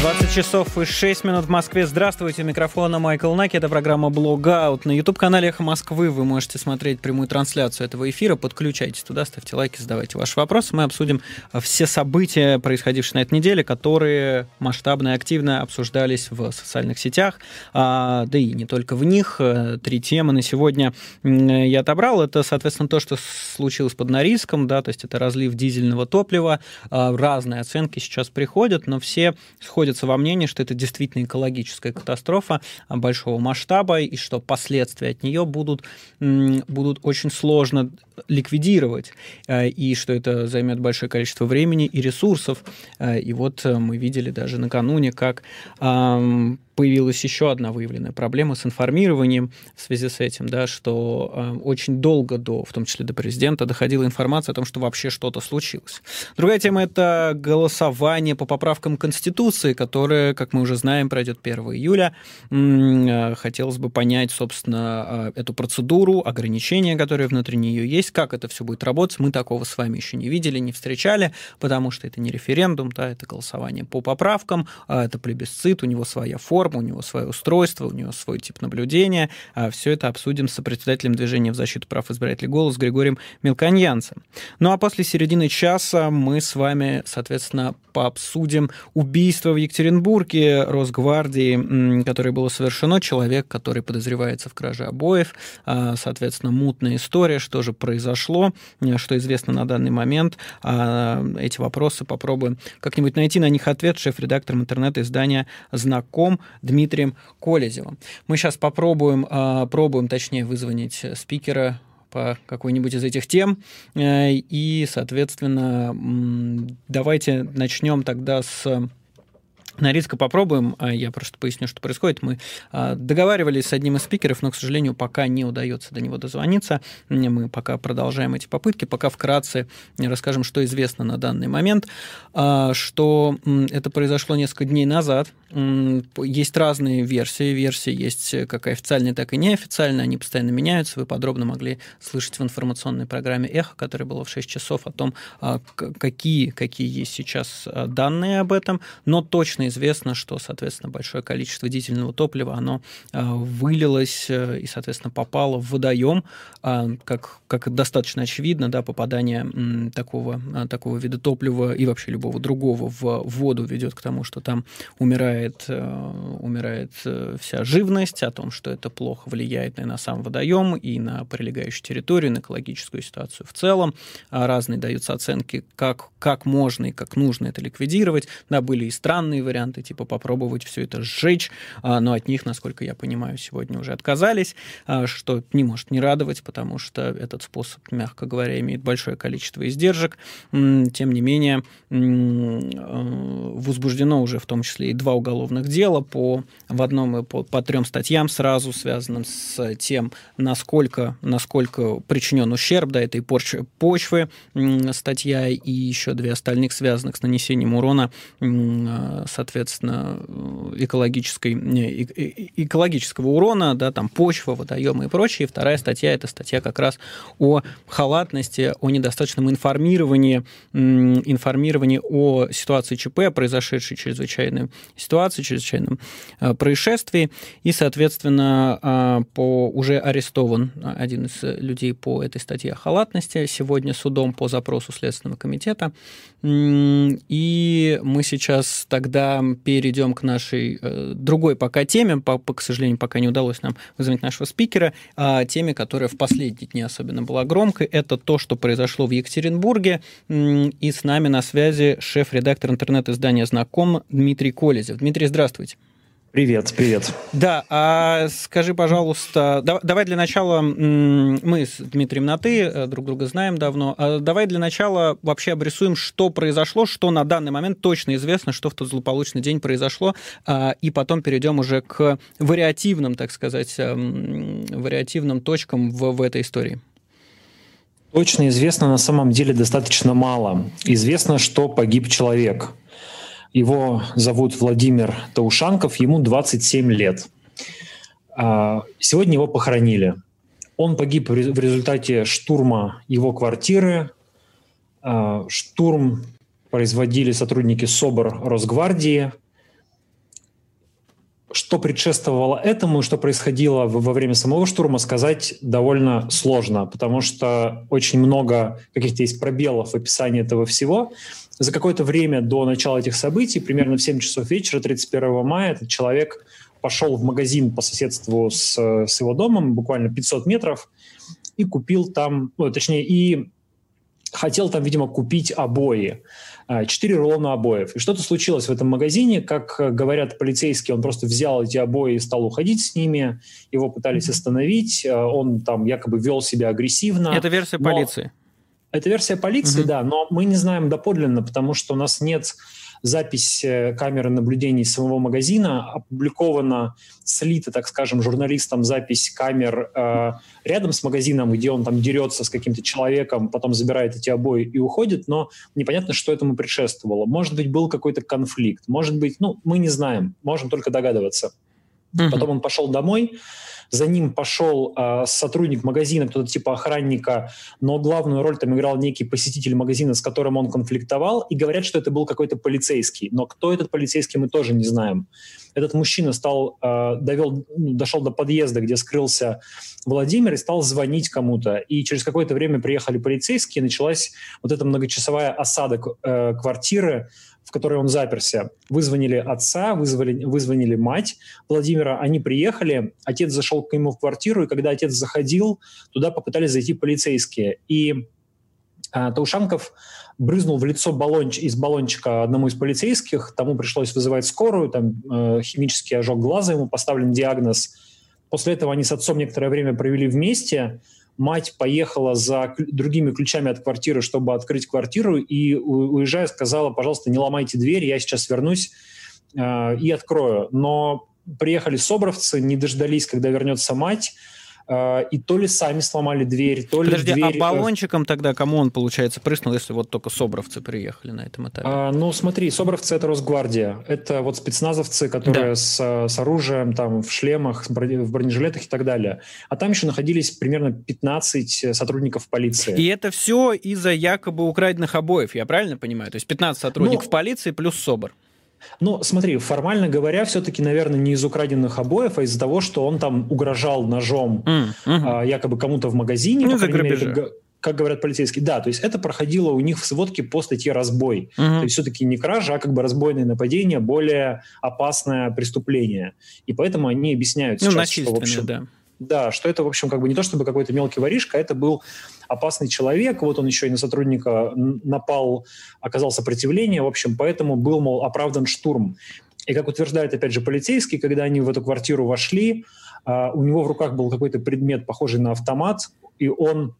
20 часов и 6 минут в Москве. Здравствуйте, у микрофона Майкл Наки. Это программа Блогаут. На YouTube-канале «Эхо Москвы» вы можете смотреть прямую трансляцию этого эфира. Подключайтесь туда, ставьте лайки, задавайте ваши вопросы. Мы обсудим все события, происходившие на этой неделе, которые масштабно и активно обсуждались в социальных сетях, а, да и не только в них. Три темы на сегодня я отобрал. Это, соответственно, то, что случилось под Норильском, да, то есть это разлив дизельного топлива. А, разные оценки сейчас приходят, но все сходят сходятся во мнении, что это действительно экологическая катастрофа большого масштаба, и что последствия от нее будут, будут очень сложно ликвидировать, э, и что это займет большое количество времени и ресурсов. Э, и вот э, мы видели даже накануне, как появилась еще одна выявленная проблема с информированием в связи с этим, да, что очень долго до, в том числе до президента, доходила информация о том, что вообще что-то случилось. Другая тема – это голосование по поправкам Конституции, которое, как мы уже знаем, пройдет 1 июля. Хотелось бы понять, собственно, эту процедуру, ограничения, которые внутри нее есть, как это все будет работать. Мы такого с вами еще не видели, не встречали, потому что это не референдум, да, это голосование по поправкам, а это плебисцит, у него своя форма, у него свое устройство, у него свой тип наблюдения. А все это обсудим с председателем движения в защиту прав избирателей «Голос» Григорием Мелконьянцем. Ну а после середины часа мы с вами, соответственно, пообсудим убийство в Екатеринбурге Росгвардии, которое было совершено. Человек, который подозревается в краже обоев. А, соответственно, мутная история, что же произошло, что известно на данный момент. А, эти вопросы попробуем как-нибудь найти на них ответ шеф-редактор интернет-издания «Знаком» Дмитрием Колезевым. Мы сейчас попробуем, а, пробуем, точнее, вызвонить спикера по какой-нибудь из этих тем. Э, и, соответственно, давайте начнем тогда с на риска попробуем. А я просто поясню, что происходит. Мы а, договаривались с одним из спикеров, но, к сожалению, пока не удается до него дозвониться. Мы пока продолжаем эти попытки. Пока вкратце расскажем, что известно на данный момент. А, что это произошло несколько дней назад. Есть разные версии. Версии есть как официальные, так и неофициальные. Они постоянно меняются. Вы подробно могли слышать в информационной программе «Эхо», которая была в 6 часов, о том, какие, какие есть сейчас данные об этом. Но точно известно, что, соответственно, большое количество дизельного топлива, оно а, вылилось э, и, соответственно, попало в водоем, а, как, как достаточно очевидно, да, попадание такого, а, такого вида топлива и вообще любого другого в воду ведет к тому, что там умирает, э, умирает э, вся живность, о том, что это плохо влияет и на сам водоем, и на прилегающую территорию, на экологическую ситуацию в целом. Разные даются оценки, как, как можно и как нужно это ликвидировать. Да, были и странные варианты, типа попробовать все это сжечь, а, но от них, насколько я понимаю, сегодня уже отказались, а, что не может не радовать, потому что этот способ, мягко говоря, имеет большое количество издержек. Тем не менее, а, возбуждено уже в том числе и два уголовных дела по, в одном и по, по трем статьям сразу, связанным с тем, насколько, насколько причинен ущерб да, этой почвы, статья и еще две остальных, связанных с нанесением урона, соответственно, экологической, экологического урона, да, там почва, водоемы и прочее. вторая статья – это статья как раз о халатности, о недостаточном информировании, информировании о ситуации ЧП, произошедшей чрезвычайной ситуации, чрезвычайном э, происшествии. И, соответственно, э, по, уже арестован один из людей по этой статье о халатности сегодня судом по запросу Следственного комитета. И мы сейчас тогда перейдем к нашей э, другой пока теме. По, по, к сожалению, пока не удалось нам вызвать нашего спикера. А теме, которая в последние дни особенно была громкой, это то, что произошло в Екатеринбурге. И с нами на связи шеф-редактор интернет-издания «Знаком» Дмитрий Колезев. Дмитрий, здравствуйте. Привет, привет. Да, а скажи, пожалуйста, да, давай для начала, мы с Дмитрием на «ты», э, друг друга знаем давно, а давай для начала вообще обрисуем, что произошло, что на данный момент точно известно, что в тот злополучный день произошло, а, и потом перейдем уже к вариативным, так сказать, эм, вариативным точкам в, в этой истории. Точно известно на самом деле достаточно мало. Известно, что погиб человек – его зовут Владимир Таушанков, ему 27 лет. А, сегодня его похоронили. Он погиб в результате штурма его квартиры. А, штурм производили сотрудники СОБР Росгвардии. что предшествовало этому, что происходило во время самого штурма, сказать довольно сложно, потому что очень много каких-то есть пробелов в описании этого всего. За какое-то время до начала этих событий, примерно в 7 часов вечера 31 мая, этот человек пошел в магазин по соседству с, с его домом, буквально 500 метров, и купил там, ну, точнее, и хотел там, видимо, купить обои. А, четыре рулона обоев. И что-то случилось в этом магазине, как говорят полицейские, он просто взял эти обои и стал уходить с ними, его пытались остановить, а, он там якобы вел себя агрессивно. Это версия но... полиции. Это версия полиции, угу. да, но мы не знаем доподлинно, потому что у нас нет запись э, камеры наблюдений самого магазина, опубликована, слита, так скажем, журналистам запись камер э, рядом с магазином, где он там дерется с каким-то человеком, потом забирает эти обои и уходит, но непонятно, что этому предшествовало. Может быть, был какой-то конфликт, может быть, ну, мы не знаем, можем только догадываться. Угу. Потом он пошел домой, за ним пошел э, сотрудник магазина, кто-то типа охранника, но главную роль там играл некий посетитель магазина, с которым он конфликтовал, и говорят, что это был какой-то полицейский. Но кто этот полицейский, мы тоже не знаем. Этот мужчина стал, э, довел, ну, дошел до подъезда, где скрылся Владимир, и стал звонить кому-то. И через какое-то время приехали полицейские, началась вот эта многочасовая осада э, квартиры, в которой он заперся. Вызвонили отца, вызвали, вызвонили мать Владимира, они приехали, отец зашел к нему в квартиру, и когда отец заходил, туда попытались зайти полицейские. И Таушанков брызнул в лицо баллонч, из баллончика одному из полицейских, тому пришлось вызывать скорую, там э, химический ожог глаза, ему поставлен диагноз. После этого они с отцом некоторое время провели вместе, мать поехала за другими ключами от квартиры, чтобы открыть квартиру, и, уезжая, сказала, пожалуйста, не ломайте дверь, я сейчас вернусь э, и открою. Но приехали собровцы, не дождались, когда вернется мать, а, и то ли сами сломали дверь, то ли Подожди, дверь... а э, баллончиком тогда кому он, получается, прыснул, если вот только собровцы приехали на этом этапе? А, ну, смотри, собровцы — это Росгвардия. Это вот спецназовцы, которые да. с, с оружием, там, в шлемах, в бронежилетах и так далее. А там еще находились примерно 15 сотрудников полиции. И это все из-за якобы украденных обоев, я правильно понимаю? То есть 15 сотрудников ну, полиции плюс СОБР. Ну, смотри, формально говоря, все-таки, наверное, не из украденных обоев, а из-за того, что он там угрожал ножом mm, hmm а, якобы кому-то в магазине. Ну, за мере, как, говорят полицейские. Да, то есть это проходило у них в сводке по статье «разбой». Mm-hmm. То есть все-таки не кража, а как бы разбойное нападение, более опасное преступление. И поэтому они объясняют ну, сейчас, что, в общем, да. Да, что это, в общем, как бы не то чтобы какой-то мелкий воришка, это был опасный человек, вот он еще и на сотрудника напал, оказал сопротивление, в общем, поэтому был, мол, оправдан штурм. И как утверждает, опять же, полицейский, когда они в эту квартиру вошли, uh, у него в руках был какой-то предмет, похожий на автомат, и он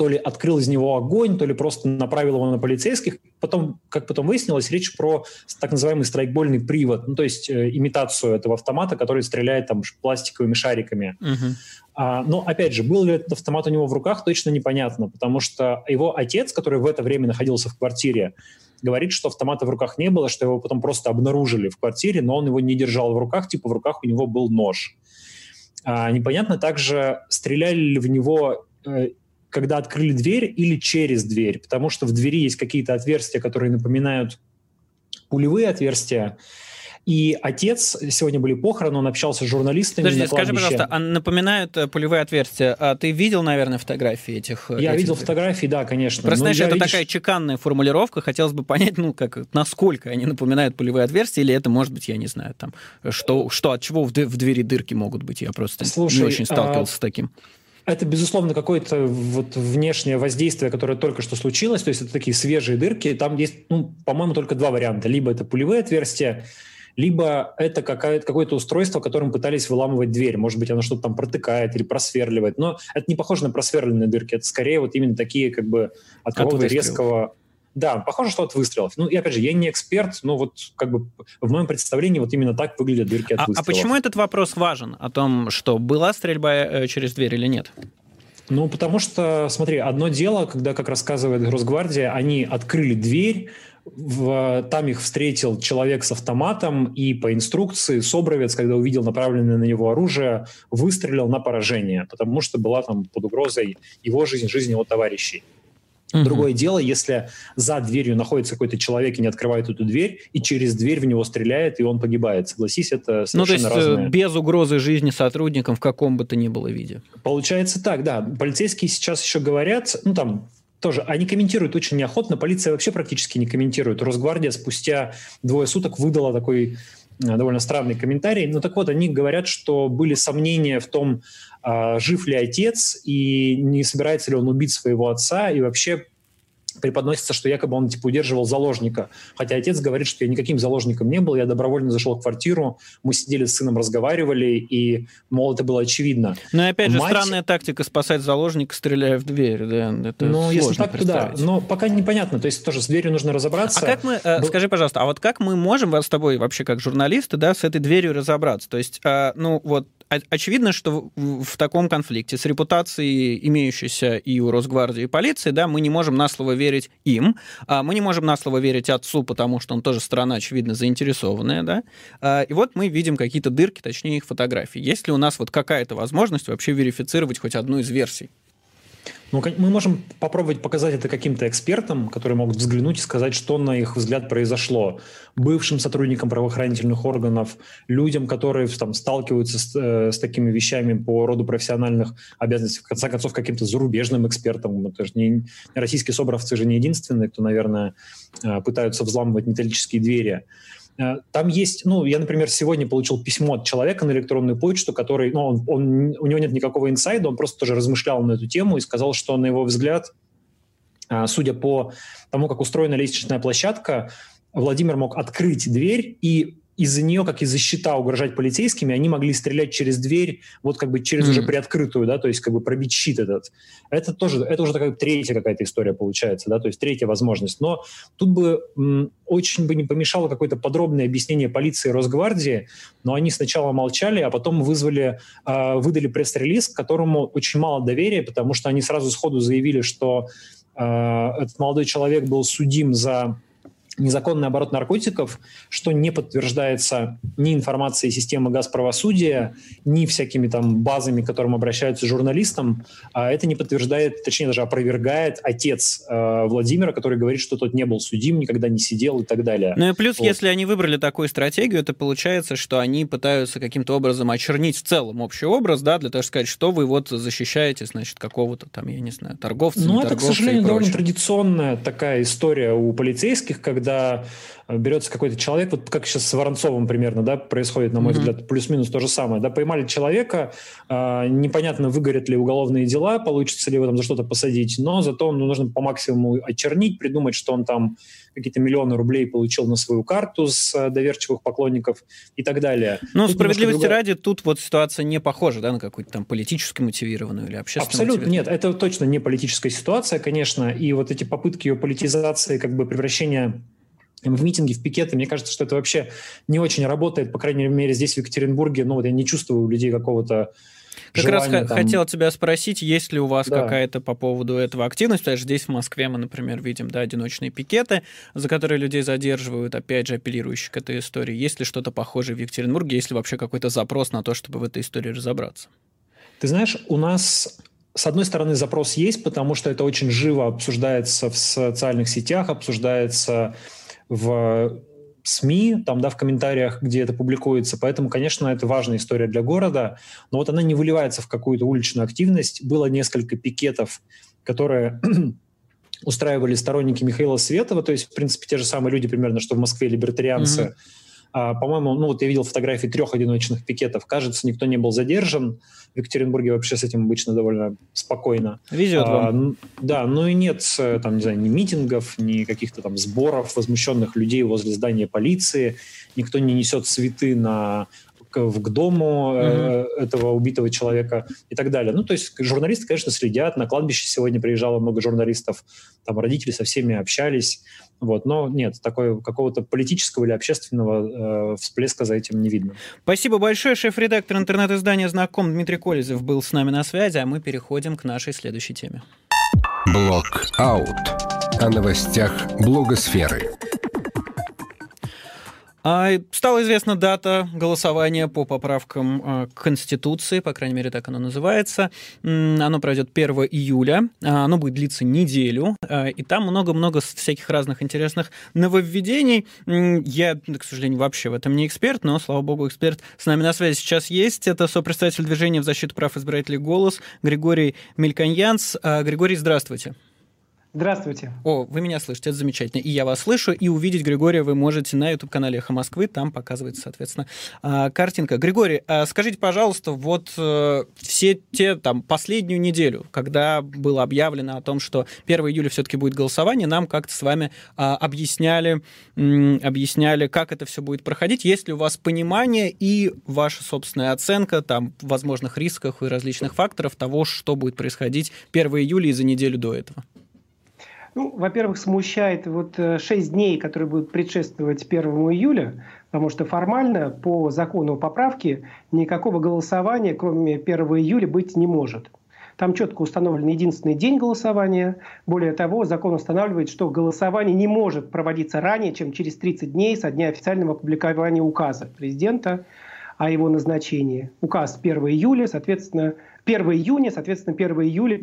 то ли открыл из него огонь, то ли просто направил его на полицейских. Потом, как потом выяснилось, речь про так называемый страйкбольный привод, ну, то есть э, имитацию этого автомата, который стреляет там пластиковыми шариками. Uh-huh. А, но, опять же, был ли этот автомат у него в руках, точно непонятно, потому что его отец, который в это время находился в квартире, говорит, что автомата в руках не было, что его потом просто обнаружили в квартире, но он его не держал в руках, типа в руках у него был нож. А, непонятно также, стреляли ли в него э, когда открыли дверь или через дверь, потому что в двери есть какие-то отверстия, которые напоминают пулевые отверстия. И отец, сегодня были похороны, он общался с журналистами Подожди, скажи, пожалуйста, а напоминают э, пулевые отверстия. А ты видел, наверное, фотографии этих? Э, Я этих... видел фотографии, да, конечно. Просто, знаешь, это видишь... такая чеканная формулировка. Хотелось бы понять, ну, как, насколько они напоминают пулевые отверстия, или это, может быть, я не знаю, там, что, что от чего в, в двери дырки могут быть. Я просто Слушай, не очень сталкивался а... с таким. Это, безусловно, какое-то вот внешнее воздействие, которое только что случилось. То есть это такие свежие дырки. Там есть, ну, по-моему, только два варианта. Либо это пулевые отверстия, либо это какое-то устройство, которым пытались выламывать дверь. Может быть, оно что-то там протыкает или просверливает. Но это не похоже на просверленные дырки. Это скорее вот именно такие как бы от какого-то резкого да, похоже, что от выстрелов. Ну, и опять же, я не эксперт, но вот как бы в моем представлении вот именно так выглядят дырки от а, выстрелов. А почему этот вопрос важен? О том, что была стрельба э, через дверь или нет? Ну, потому что, смотри, одно дело, когда, как рассказывает Росгвардия, они открыли дверь, в, там их встретил человек с автоматом, и по инструкции Собровец, когда увидел направленное на него оружие, выстрелил на поражение, потому что была там под угрозой его жизнь, жизнь его товарищей. Угу. Другое дело, если за дверью находится какой-то человек и не открывает эту дверь, и через дверь в него стреляет, и он погибает. Согласись, это совершенно ну, то есть, э, разные... без угрозы жизни сотрудникам в каком бы то ни было виде. Получается так, да. Полицейские сейчас еще говорят, ну там тоже, они комментируют очень неохотно, полиция вообще практически не комментирует. Росгвардия спустя двое суток выдала такой э, довольно странный комментарий. Ну так вот, они говорят, что были сомнения в том, жив ли отец и не собирается ли он убить своего отца, и вообще преподносится, что якобы он типа удерживал заложника. Хотя отец говорит, что я никаким заложником не был, я добровольно зашел в квартиру, мы сидели с сыном, разговаривали, и, мол, это было очевидно. Ну и опять Мать... же, странная тактика спасать заложника, стреляя в дверь. Да? Это ну, если так, то да. Но пока непонятно. То есть тоже с дверью нужно разобраться. А как мы, э, Был... скажи, пожалуйста, а вот как мы можем с тобой вообще как журналисты, да, с этой дверью разобраться? То есть, э, ну вот очевидно, что в таком конфликте с репутацией, имеющейся и у Росгвардии, и полиции, да, мы не можем на слово верить им, а мы не можем на слово верить отцу, потому что он тоже сторона, очевидно, заинтересованная, да, а, и вот мы видим какие-то дырки, точнее их фотографии. Есть ли у нас вот какая-то возможность вообще верифицировать хоть одну из версий? Ну, мы можем попробовать показать это каким-то экспертам, которые могут взглянуть и сказать, что на их взгляд произошло. Бывшим сотрудникам правоохранительных органов, людям, которые там, сталкиваются с, э, с такими вещами по роду профессиональных обязанностей, в конце концов, каким-то зарубежным экспертам. Это же не, российские собровцы же не единственные, кто, наверное, э, пытаются взламывать металлические двери. Э, там есть, ну, я, например, сегодня получил письмо от человека на электронную почту, который, ну, он, он, у него нет никакого инсайда, он просто тоже размышлял на эту тему и сказал, что, на его взгляд, э, судя по тому, как устроена лестничная площадка, Владимир мог открыть дверь и из-за нее, как из-за щита угрожать полицейскими, они могли стрелять через дверь, вот как бы через mm-hmm. уже приоткрытую, да, то есть как бы пробить щит этот. Это тоже, это уже такая третья какая-то история получается, да, то есть третья возможность. Но тут бы м, очень бы не помешало какое-то подробное объяснение полиции и Росгвардии, но они сначала молчали, а потом вызвали, э, выдали пресс-релиз, к которому очень мало доверия, потому что они сразу сходу заявили, что э, этот молодой человек был судим за незаконный оборот наркотиков, что не подтверждается ни информацией системы газправосудия, ни всякими там базами, к которым обращаются журналистам. А это не подтверждает, точнее даже опровергает отец э, Владимира, который говорит, что тот не был судим, никогда не сидел и так далее. Ну и плюс, вот. если они выбрали такую стратегию, это получается, что они пытаются каким-то образом очернить в целом общий образ, да, для того, чтобы сказать, что вы вот защищаете, значит, какого-то там, я не знаю, торговца, Ну это, к сожалению, довольно традиционная такая история у полицейских, когда когда берется какой-то человек, вот как сейчас с Воронцовым примерно, да, происходит, на мой mm-hmm. взгляд, плюс-минус то же самое, да, поймали человека, э, непонятно, выгорят ли уголовные дела, получится ли его там за что-то посадить, но зато ну, нужно по максимуму очернить, придумать, что он там какие-то миллионы рублей получил на свою карту с э, доверчивых поклонников и так далее. Ну, справедливости другая... ради, тут вот ситуация не похожа, да, на какую-то там политически мотивированную или общественно Абсолютно нет, это точно не политическая ситуация, конечно, и вот эти попытки ее политизации, как бы превращения в митинги, в пикеты, мне кажется, что это вообще не очень работает, по крайней мере, здесь, в Екатеринбурге, ну вот я не чувствую у людей какого-то как желание, раз там... хотел тебя спросить, есть ли у вас да. какая-то по поводу этого активность, потому что здесь в Москве мы, например, видим да, одиночные пикеты, за которые людей задерживают, опять же, апеллирующие к этой истории. Есть ли что-то похожее в Екатеринбурге, есть ли вообще какой-то запрос на то, чтобы в этой истории разобраться? Ты знаешь, у нас с одной стороны, запрос есть, потому что это очень живо обсуждается в социальных сетях, обсуждается в СМИ, там, да, в комментариях, где это публикуется. Поэтому, конечно, это важная история для города, но вот она не выливается в какую-то уличную активность. Было несколько пикетов, которые устраивали сторонники Михаила Светова, то есть, в принципе, те же самые люди примерно, что в Москве либертарианцы, mm-hmm по-моему, ну вот я видел фотографии трех одиночных пикетов. Кажется, никто не был задержан. В Екатеринбурге вообще с этим обычно довольно спокойно. Везет а, вам. Да, ну и нет там, не знаю, ни митингов, ни каких-то там сборов возмущенных людей возле здания полиции. Никто не несет цветы на к, к дому mm-hmm. э, этого убитого человека и так далее. Ну, то есть журналисты, конечно, следят. На кладбище сегодня приезжало много журналистов. Там родители со всеми общались. Вот, но нет, такой какого-то политического или общественного э, всплеска за этим не видно. Спасибо большое. Шеф-редактор интернет-издания «Знаком» Дмитрий Колезев был с нами на связи, а мы переходим к нашей следующей теме. Блок-аут. О новостях блогосферы. А стала известна дата голосования по поправкам а, к Конституции, по крайней мере, так оно называется. Оно пройдет 1 июля, а, оно будет длиться неделю, а, и там много-много всяких разных интересных нововведений. Я, к сожалению, вообще в этом не эксперт, но, слава богу, эксперт с нами на связи сейчас есть. Это сопредставитель движения в защиту прав избирателей «Голос» Григорий Мельканьянс. Григорий, здравствуйте. Здравствуйте. О, вы меня слышите, это замечательно. И я вас слышу, и увидеть Григория вы можете на YouTube-канале «Эхо Москвы», там показывается, соответственно, а, картинка. Григорий, а скажите, пожалуйста, вот э, все те, там, последнюю неделю, когда было объявлено о том, что 1 июля все-таки будет голосование, нам как-то с вами а, объясняли, объясняли, как это все будет проходить. Есть ли у вас понимание и ваша собственная оценка там возможных рисков и различных факторов того, что будет происходить 1 июля и за неделю до этого? Ну, во-первых, смущает вот 6 э, дней, которые будут предшествовать 1 июля, потому что формально по закону поправки никакого голосования, кроме 1 июля, быть не может. Там четко установлен единственный день голосования. Более того, закон устанавливает, что голосование не может проводиться ранее, чем через 30 дней со дня официального опубликования указа президента о его назначении. Указ 1 июля, соответственно, 1 июня, соответственно, 1 июля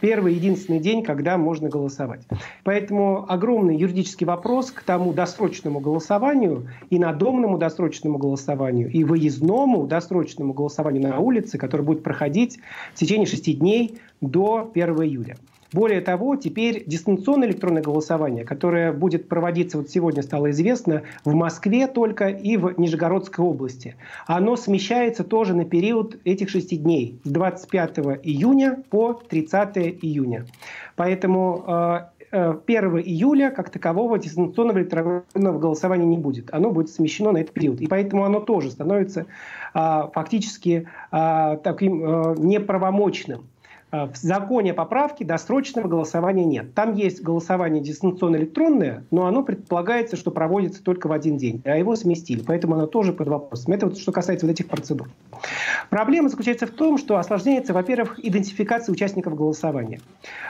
первый единственный день, когда можно голосовать. Поэтому огромный юридический вопрос к тому досрочному голосованию и надомному досрочному голосованию, и выездному досрочному голосованию на улице, которое будет проходить в течение шести дней до 1 июля. Более того, теперь дистанционное электронное голосование, которое будет проводиться, вот сегодня стало известно, в Москве только и в Нижегородской области, оно смещается тоже на период этих шести дней, с 25 июня по 30 июня. Поэтому 1 э, э, июля как такового дистанционного электронного голосования не будет. Оно будет смещено на этот период. И поэтому оно тоже становится а, фактически а, таким а, неправомочным. Э, в законе поправки досрочного голосования нет. Там есть голосование дистанционно-электронное, но оно предполагается, что проводится только в один день, а его сместили, поэтому оно тоже под вопросом. Это вот что касается вот этих процедур. Проблема заключается в том, что осложняется, во-первых, идентификация участников голосования.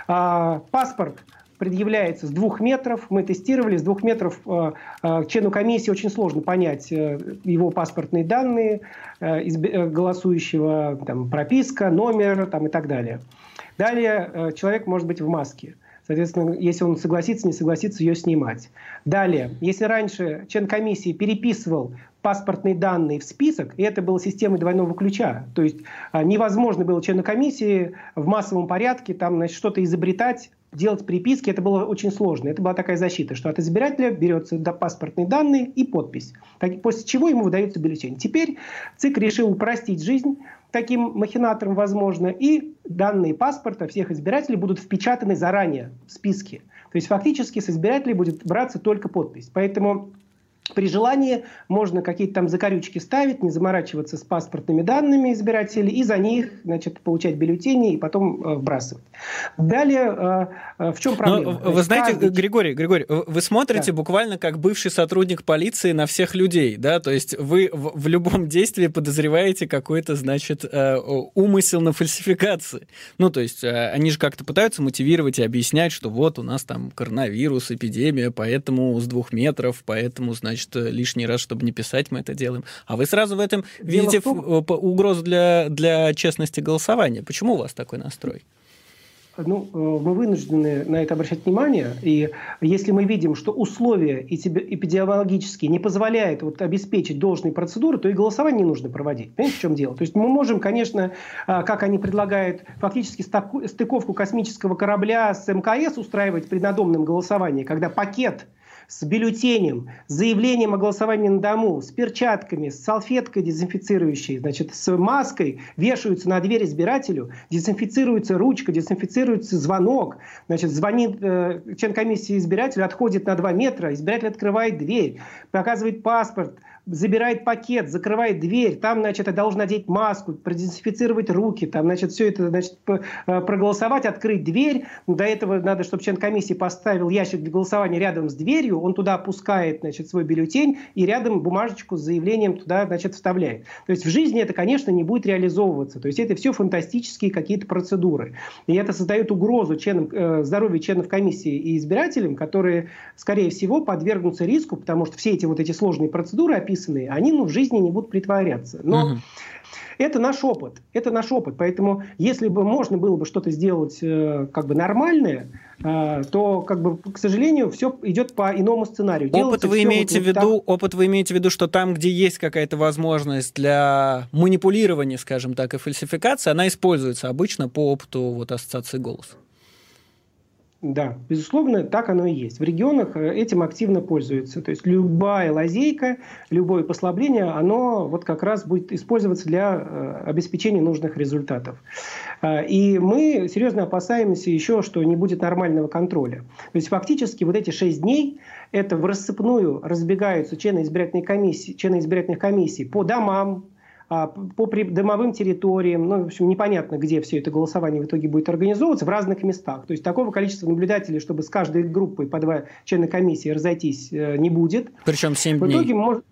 А, паспорт предъявляется с двух метров. Мы тестировали с двух метров. Э, э, члену комиссии очень сложно понять э, его паспортные данные голосующего, там, прописка, номер там, и так далее. Далее человек может быть в маске. Соответственно, если он согласится, не согласится ее снимать. Далее, если раньше член комиссии переписывал паспортные данные в список, и это было системой двойного ключа. То есть невозможно было члену комиссии в массовом порядке там, значит, что-то изобретать, делать приписки, это было очень сложно. Это была такая защита, что от избирателя берется паспортные данные и подпись, после чего ему выдается бюллетень. Теперь ЦИК решил упростить жизнь таким махинаторам, возможно, и данные паспорта всех избирателей будут впечатаны заранее в списке. То есть фактически с избирателей будет браться только подпись. Поэтому при желании можно какие-то там закорючки ставить, не заморачиваться с паспортными данными избирателей и за них значит, получать бюллетени и потом э, вбрасывать. Далее, э, э в чем проблема? Но, вы знаете, каждый... Григорий, Григорий, вы смотрите да. буквально как бывший сотрудник полиции на всех людей, да, то есть вы в, в любом действии подозреваете какой-то, значит, э, умысел на фальсификации. Ну, то есть э, они же как-то пытаются мотивировать и объяснять, что вот у нас там коронавирус, эпидемия, поэтому с двух метров, поэтому, значит, э, лишний раз, чтобы не писать, мы это делаем. А вы сразу в этом Дело видите в том... угрозу для, для честности голосования. Почему у вас такой настрой? ну, э, мы вынуждены на это обращать внимание. И если мы видим, что условия эпидемиологические не позволяют вот обеспечить должные процедуры, то и голосование не нужно проводить. Понимаете, в чем дело? То есть мы можем, конечно, а, как они предлагают, фактически стыковку космического корабля с МКС устраивать при надомном голосовании, когда пакет с бюллетенем, с заявлением о голосовании на дому, с перчатками, с салфеткой дезинфицирующей, значит, с маской вешаются на дверь избирателю, дезинфицируется ручка, дезинфицируется звонок, значит, звонит э, член комиссии избирателю, отходит на 2 метра, избиратель открывает дверь, показывает паспорт, забирает пакет, закрывает дверь, там, значит, должен надеть маску, продезинфицировать руки, там, значит, все это, значит, э, проголосовать, открыть дверь. До этого надо, чтобы член комиссии поставил ящик для голосования рядом с дверью, он туда опускает значит, свой бюллетень и рядом бумажечку с заявлением туда значит, вставляет. То есть в жизни это, конечно, не будет реализовываться. То есть это все фантастические какие-то процедуры. И это создает угрозу членам, э, здоровью членов комиссии и избирателям, которые, скорее всего, подвергнутся риску, потому что все эти вот эти сложные процедуры описанные, они ну, в жизни не будут притворяться. Но угу. Это наш опыт. Это наш опыт. Поэтому, если бы можно было бы что-то сделать э, как бы нормальное, э, то, как бы, к сожалению, все идет по иному сценарию. Опыт вы имеете вот, в виду, так... опыт вы имеете в виду, что там, где есть какая-то возможность для манипулирования, скажем так, и фальсификации, она используется обычно по опыту вот ассоциации голоса. Да, безусловно, так оно и есть. В регионах э, этим активно пользуются. То есть любая лазейка, любое послабление, оно вот как раз будет использоваться для э, обеспечения нужных результатов. Э, и мы серьезно опасаемся еще, что не будет нормального контроля. То есть фактически вот эти шесть дней это в рассыпную разбегаются члены избирательной комиссии, члены избирательных комиссий по домам, а, по домовым территориям, ну, в общем, непонятно, где все это голосование в итоге будет организовываться, в разных местах. То есть такого количества наблюдателей, чтобы с каждой группой по два члена комиссии разойтись, э, не будет. Причем 7 дней. В итоге может...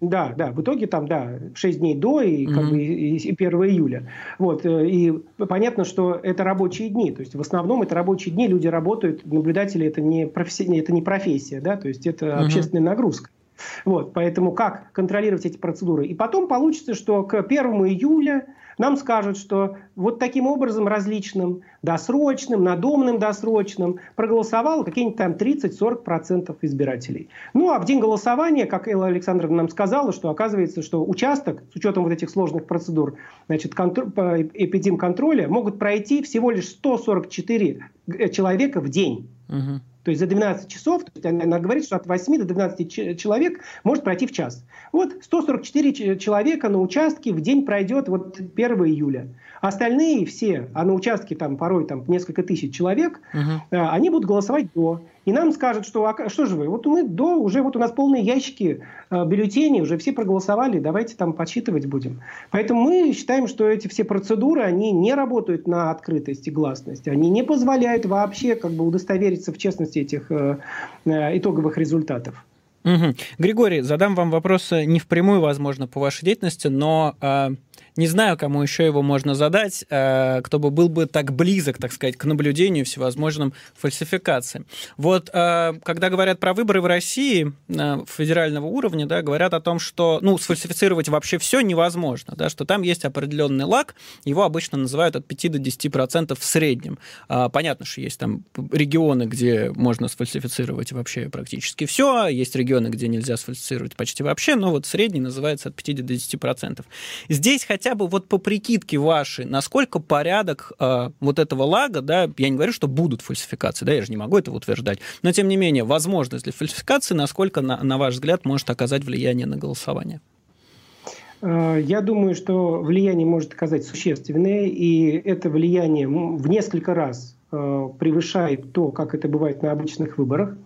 Да, да, в итоге там, да, 6 дней до и, как mm-hmm. бы, и, и 1 июля. Вот, э, и понятно, что это рабочие дни, то есть в основном это рабочие дни, люди работают, наблюдатели это не, профессия, это не профессия, да, то есть это mm-hmm. общественная нагрузка. Вот, поэтому как контролировать эти процедуры? И потом получится, что к 1 июля нам скажут, что вот таким образом различным, досрочным, надомным досрочным проголосовало какие-нибудь там 30-40% избирателей. Ну а в день голосования, как Элла Александровна нам сказала, что оказывается, что участок с учетом вот этих сложных процедур значит, контр... эпидемконтроля могут пройти всего лишь 144 э, человека в день. Угу. То есть за 12 часов, то есть она говорит, что от 8 до 12 человек может пройти в час. Вот 144 человека на участке в день пройдет вот 1 июля. Остальные все, а на участке там порой там несколько тысяч человек, угу. они будут голосовать до. И нам скажут, что а, что же вы, вот мы до, уже вот у нас полные ящики э, бюллетеней, уже все проголосовали, давайте там подсчитывать будем. Поэтому мы считаем, что эти все процедуры, они не работают на открытость и гласность, они не позволяют вообще как бы удостовериться в честности этих э, э, итоговых результатов. Угу. Григорий, задам вам вопрос не впрямую, возможно, по вашей деятельности, но э, не знаю, кому еще его можно задать, э, кто бы был бы так близок, так сказать, к наблюдению всевозможным фальсификациям. Вот э, когда говорят про выборы в России э, федерального уровня, да, говорят о том, что ну, сфальсифицировать вообще все невозможно, да, что там есть определенный лак, его обычно называют от 5 до 10% в среднем. А, понятно, что есть там регионы, где можно сфальсифицировать вообще практически все, есть регионы, где нельзя сфальсифицировать почти вообще, но вот средний называется от 5 до 10%. Здесь хотя хотя бы вот по прикидке вашей, насколько порядок э, вот этого лага, да, я не говорю, что будут фальсификации, да, я же не могу этого утверждать, но тем не менее, возможность для фальсификации, насколько, на, на ваш взгляд, может оказать влияние на голосование? Э, я думаю, что влияние может оказать существенное, и это влияние в несколько раз э, превышает то, как это бывает на обычных выборах.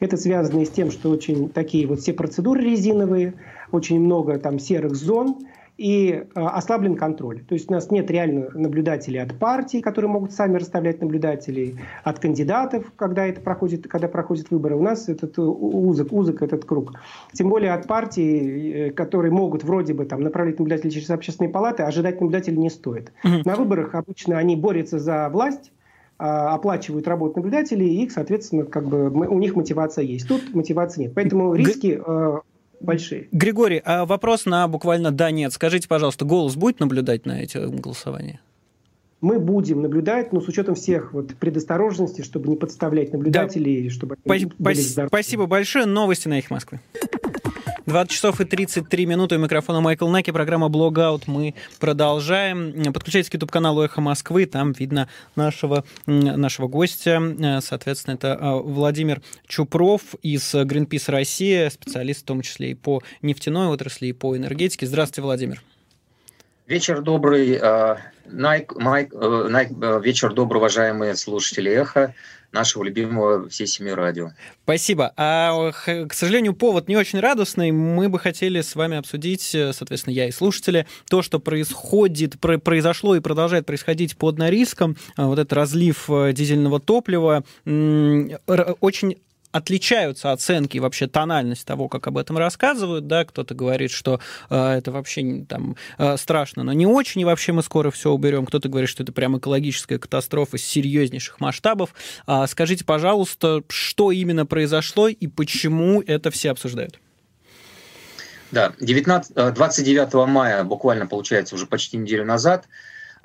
Это связано и с тем, что очень такие вот все процедуры резиновые, очень много там серых зон, и э, ослаблен контроль. То есть у нас нет реально наблюдателей от партий, которые могут сами расставлять наблюдателей, от кандидатов, когда это проходит, когда проходят выборы. У нас этот узок, узок этот круг. Тем более от партий, э, которые могут вроде бы там направлять наблюдателей через общественные палаты, ожидать наблюдателей не стоит. Угу. На выборах обычно они борются за власть, оплачивают работу наблюдателей, и их, соответственно, как бы у них мотивация есть. Тут мотивации нет. Поэтому риски э, большие. Григорий, а вопрос на буквально да, нет. Скажите, пожалуйста, голос будет наблюдать на эти голосования? мы будем наблюдать, но с учетом всех вот предосторожностей, чтобы не подставлять наблюдателей, да. чтобы они были Спасибо большое. Новости на их Москвы. 20 часов и 33 минуты. У микрофона Майкл Наки. Программа «Блогаут». Мы продолжаем. Подключайтесь к YouTube-каналу «Эхо Москвы». Там видно нашего, нашего гостя. Соответственно, это а, Владимир Чупров из Greenpeace Россия, специалист в том числе и по нефтяной отрасли, и по энергетике. Здравствуйте, Владимир. Вечер добрый, а, Найк, Майк, э, Найк, э, вечер добрый, уважаемые слушатели «Эхо» нашего любимого всей семьи радио. Спасибо. А, к сожалению, повод не очень радостный. Мы бы хотели с вами обсудить, э, соответственно, я и слушатели, то, что происходит, произошло и продолжает происходить под Норильском. Вот этот разлив дизельного топлива очень отличаются оценки вообще тональность того, как об этом рассказывают, да, кто-то говорит, что э, это вообще там э, страшно, но не очень, и вообще мы скоро все уберем, кто-то говорит, что это прям экологическая катастрофа серьезнейших масштабов. А, скажите, пожалуйста, что именно произошло и почему это все обсуждают? Да, 19, 29 э, мая, буквально, получается, уже почти неделю назад,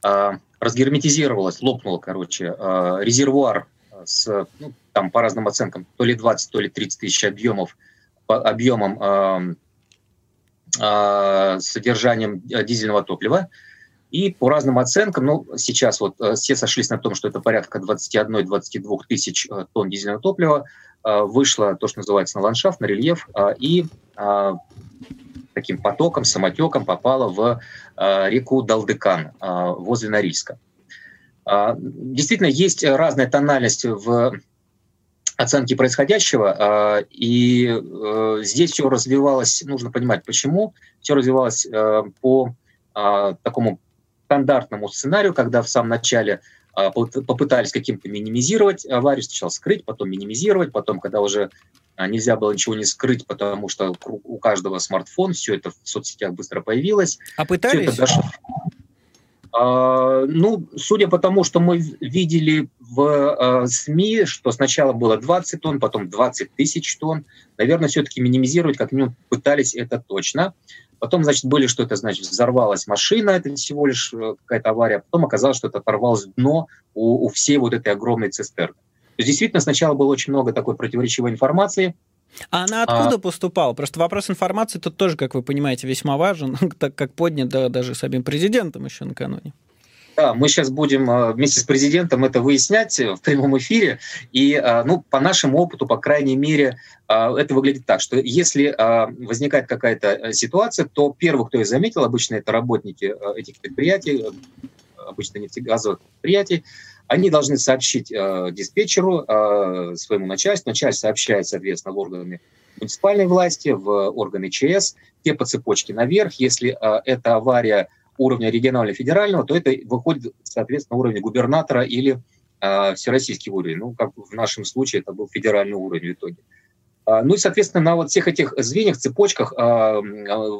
э, разгерметизировалась, лопнула, короче, э, резервуар с, ну, там по разным оценкам, то ли 20, то ли 30 тысяч объемов, объемом содержанием дизельного топлива. И по разным оценкам, ну, сейчас вот все сошлись на том, что это порядка 21-22 тысяч тонн дизельного топлива, вышло то, что называется на ландшафт, на рельеф, и таким потоком, самотеком попала в э, реку Далдыкан э, возле Норильска. Э, действительно, есть разная тональность в оценке происходящего, и здесь все развивалось, нужно понимать, почему, все развивалось по такому стандартному сценарию, когда в самом начале попытались каким-то минимизировать аварию, сначала скрыть, потом минимизировать, потом, когда уже а, нельзя было ничего не скрыть, потому что у каждого смартфон, все это в соцсетях быстро появилось. А пытались? Дошло... А, ну, судя по тому, что мы видели в а, СМИ, что сначала было 20 тонн, потом 20 тысяч тонн, наверное, все-таки минимизировать как минимум пытались это точно. Потом, значит, были, что это значит, взорвалась машина, это всего лишь э, какая-то авария. Потом оказалось, что это оторвалось дно у, у всей вот этой огромной цистерны есть действительно сначала было очень много такой противоречивой информации, а она откуда а... поступала? Просто вопрос информации тут тоже, как вы понимаете, весьма важен, так как поднят да, даже самим президентом еще накануне. Да, мы сейчас будем а, вместе с президентом это выяснять в прямом эфире. И, а, ну, по нашему опыту, по крайней мере, а, это выглядит так, что если возникает какая-то э, ситуация, то первый, кто ее заметил, обычно это работники этих предприятий, обычно нефтегазовых предприятий, они должны сообщить э, диспетчеру, э, своему начальству. Начальство сообщает, соответственно, в органы муниципальной власти, в органы ЧС, те по цепочке наверх. Если э, это авария уровня регионального федерального, то это выходит, соответственно, уровень губернатора или э, всероссийский уровень. Ну, как в нашем случае это был федеральный уровень в итоге. Э, ну и, соответственно, на вот всех этих звеньях, цепочках, э,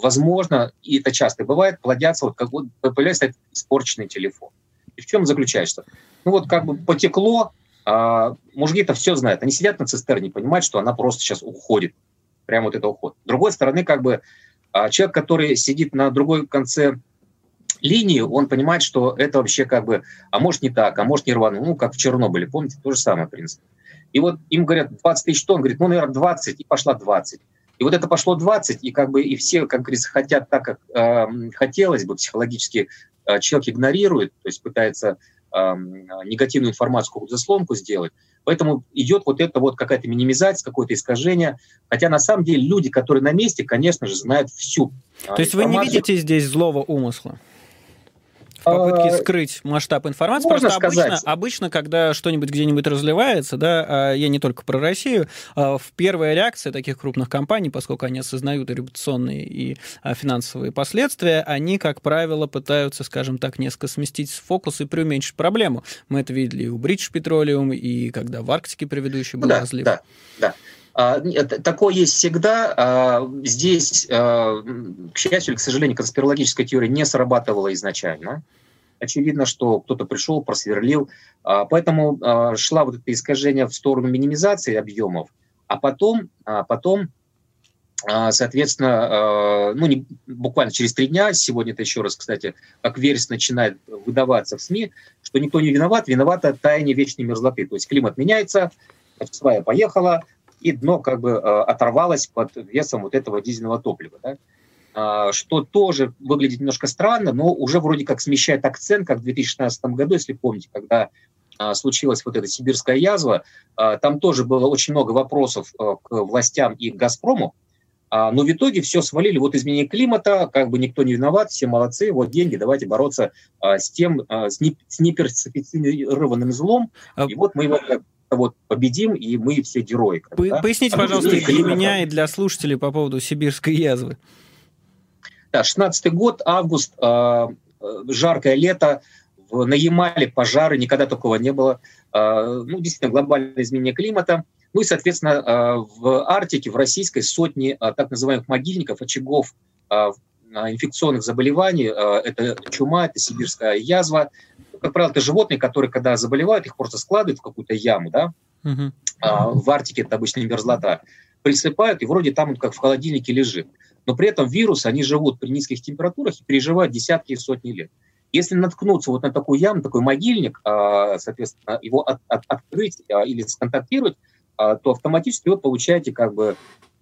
возможно, и это часто бывает, плодятся, вот как вот появляется испорченный телефон. И в чем заключается? Ну вот как бы потекло, а мужики-то все знают. Они сидят на цистерне, понимают, что она просто сейчас уходит. Прямо вот это уход. С другой стороны, как бы а, человек, который сидит на другой конце линии, он понимает, что это вообще как бы, а может не так, а может не рвану. Ну, как в Чернобыле, помните, то же самое, в принципе. И вот им говорят 20 тысяч тонн, говорит, ну, наверное, 20, и пошла 20. И вот это пошло 20, и как бы и все, как говорится, хотят так, как э, хотелось бы, психологически э, человек игнорирует, то есть пытается негативную информацию, какую-то заслонку сделать. Поэтому идет вот это вот какая-то минимизация, какое-то искажение. Хотя на самом деле люди, которые на месте, конечно же, знают всю. То есть вы не видите здесь злого умысла? В попытке а, скрыть масштаб информации. Можно Просто сказать. обычно, обычно, когда что-нибудь где-нибудь разливается, да, а, я не только про Россию, а, в первая реакция таких крупных компаний, поскольку они осознают и репутационные, и финансовые последствия, они, как правило, пытаются, скажем так, несколько сместить фокус и преуменьшить проблему. Мы это видели и у British Petroleum, и когда в Арктике предыдущий был да, разлив. Да, да. Такое есть всегда. Здесь, к счастью или к сожалению, конспирологическая теория не срабатывала изначально. Очевидно, что кто-то пришел, просверлил. Поэтому шла вот это искажение в сторону минимизации объемов, а потом, а потом соответственно, ну, не, буквально через три дня, сегодня это еще раз, кстати, как версия начинает выдаваться в СМИ, что никто не виноват, виновата таяние вечной мерзлоты. То есть климат меняется, свая поехала, и дно как бы э, оторвалось под весом вот этого дизельного топлива. Да? А, что тоже выглядит немножко странно, но уже вроде как смещает акцент, как в 2016 году, если помните, когда а, случилась вот эта сибирская язва, а, там тоже было очень много вопросов э, к властям и к «Газпрому», но в итоге все свалили, вот изменение климата, как бы никто не виноват, все молодцы, вот деньги, давайте бороться с тем, с неперсофицированным злом, и вот мы его вот победим, и мы все герои. По да? Поясните, а пожалуйста, и для меня, и для слушателей по поводу сибирской язвы. Да, 16 год, август, э, жаркое лето, в, на Ямале пожары, никогда такого не было. Э, ну, действительно, глобальное изменение климата. Ну и, соответственно, в Арктике, в российской сотни так называемых могильников, очагов инфекционных заболеваний. Это чума, это сибирская язва. Как правило, это животные, которые, когда заболевают, их просто складывают в какую-то яму, да, угу. в Арктике это обычно мерзлота, присыпают, и вроде там он как в холодильнике лежит. Но при этом вирусы, они живут при низких температурах и переживают десятки и сотни лет. Если наткнуться вот на такую яму, такой могильник, а, соответственно, его от, от, открыть а, или сконтактировать, а, то автоматически вы получаете как бы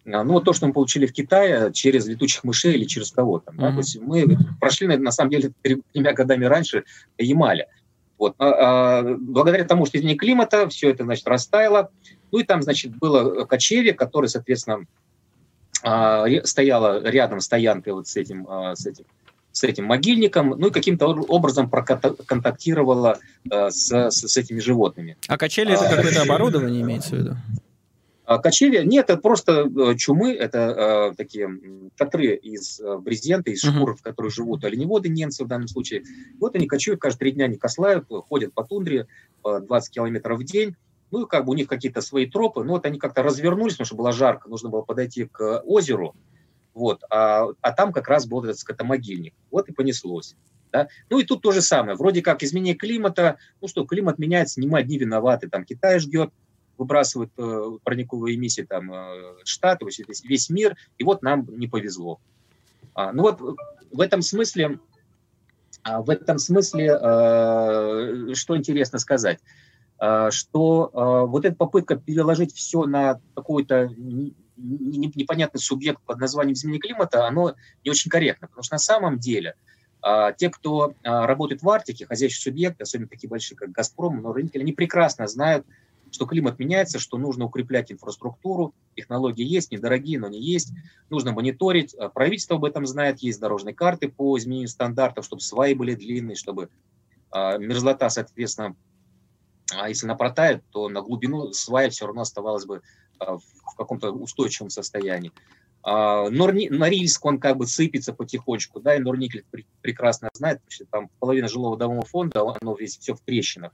ну, вот то, что мы получили в Китае через летучих мышей или через кого-то. Mm-hmm. Да? То есть мы прошли, на самом деле, тремя годами раньше Ямаля. Вот. А, а, благодаря тому, что изменение климата, все это, значит, растаяло. Ну и там, значит, было кочевье, которое, соответственно, а, стояло рядом стоянкой вот с этим, а, с этим с этим могильником, ну и каким-то образом проконтактировала э, с, с, с этими животными. А качели это какое-то оборудование имеется в виду? А кочевья? Нет, это просто э, чумы, это э, такие шатры из э, брезента, из шкур, в которых живут оленеводы, немцы в данном случае. Вот они кочуют, каждые три дня не кослают, ходят по тундре по 20 километров в день. Ну, и как бы у них какие-то свои тропы. Ну, вот они как-то развернулись, потому что было жарко, нужно было подойти к озеру. Вот, а, а там как раз был этот скотомогильник. Вот и понеслось. Да? Ну и тут то же самое. Вроде как изменение климата, ну что, климат меняется, не мы одни виноваты. Там Китай ждет, выбрасывают э, парниковые эмиссии там э, Штаты, весь, мир, и вот нам не повезло. А, ну вот в этом смысле, а, в этом смысле, э, что интересно сказать, что вот эта попытка переложить все на какой-то непонятный субъект под названием изменение климата, оно не очень корректно, потому что на самом деле э, те, кто работает в Арктике, хозяйственные субъекты, особенно такие большие, как «Газпром», но рынки, они прекрасно знают, что климат меняется, что нужно укреплять инфраструктуру, технологии есть, недорогие, но они есть, нужно мониторить, а, правительство об этом знает, есть дорожные карты по изменению стандартов, чтобы сваи были длинные, чтобы э, мерзлота, соответственно, а если она протает, то на глубину свая все равно оставалась бы в каком-то устойчивом состоянии. Норильск, он как бы сыпется потихонечку, да, и Норникель пр- прекрасно знает, что там половина жилого домового фонда, оно весь все в трещинах.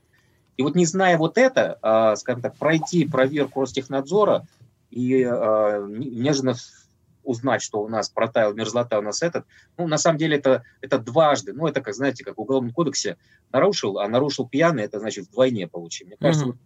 И вот не зная вот это, а, скажем так, пройти проверку Ростехнадзора и а, нежно узнать, что у нас протаял мерзлота, у нас этот, ну, на самом деле это, это дважды, ну, это, как, знаете, как в Уголовном кодексе нарушил, а нарушил пьяный, это значит вдвойне получим. Мне кажется, mm-hmm.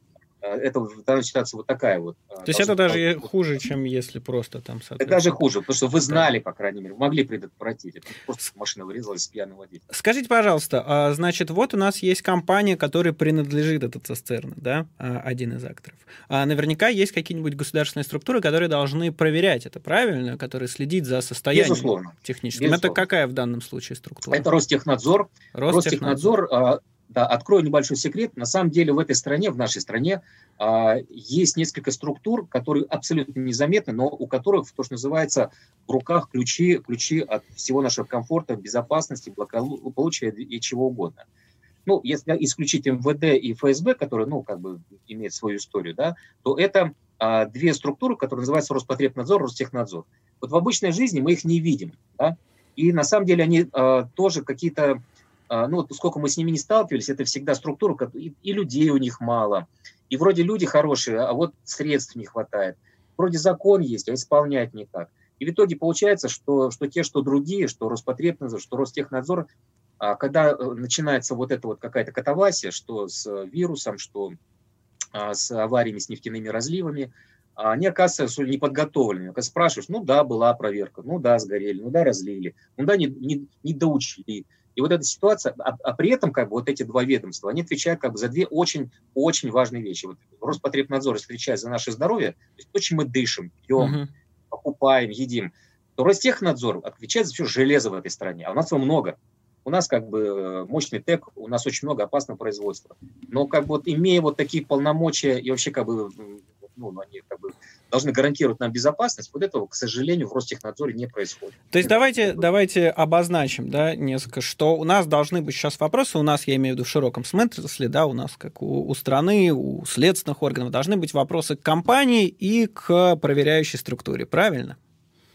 Э, это в данной ситуации вот такая вот. Э, То есть это даже быть. хуже, чем если просто там... Это даже хуже, потому что вы знали, по крайней мере, могли предотвратить. Это просто машина вырезалась с пьяным водителем. Скажите, пожалуйста, а, значит, вот у нас есть компания, которой принадлежит этот цистерна, да, а, один из акторов. А наверняка есть какие-нибудь государственные структуры, которые должны проверять это, правильно? Которые следить за состоянием Безусловно. техническим. Безусловно. Это какая в данном случае структура? Это Ростехнадзор. Ростехнадзор, Ростехнадзор да, открою небольшой секрет. На самом деле в этой стране, в нашей стране, а, есть несколько структур, которые абсолютно незаметны, но у которых, то, что называется, в руках ключи, ключи от всего нашего комфорта, безопасности, благополучия и чего угодно. Ну, если исключить МВД и ФСБ, которые, ну, как бы имеют свою историю, да, то это а, две структуры, которые называются Роспотребнадзор, Ростехнадзор. Вот в обычной жизни мы их не видим, да, и на самом деле они а, тоже какие-то ну, вот сколько мы с ними не сталкивались, это всегда структура, и, людей у них мало, и вроде люди хорошие, а вот средств не хватает. Вроде закон есть, а исполнять никак. И в итоге получается, что, что те, что другие, что Роспотребнадзор, что Ростехнадзор, а, когда э, начинается вот эта вот какая-то катавасия, что с вирусом, что а, с авариями, с нефтяными разливами, они оказываются неподготовленными. Когда спрашиваешь, ну да, была проверка, ну да, сгорели, ну да, разлили, ну да, не, не, не доучили, и вот эта ситуация, а, а при этом как бы вот эти два ведомства, они отвечают как бы за две очень-очень важные вещи. Вот Роспотребнадзор отвечает за наше здоровье, то, есть то чем мы дышим, пьем, uh-huh. покупаем, едим, то Ростехнадзор отвечает за все железо в этой стране, а у нас его много. У нас как бы э, мощный ТЭК, у нас очень много опасного производства. Но как бы вот имея вот такие полномочия и вообще как бы ну, они как бы должны гарантировать нам безопасность, вот этого, к сожалению, в Ростехнадзоре не происходит. То есть давайте, давайте обозначим, да, несколько, что у нас должны быть сейчас вопросы, у нас, я имею в виду в широком смысле, да, у нас, как у, у страны, у следственных органов, должны быть вопросы к компании и к проверяющей структуре, правильно?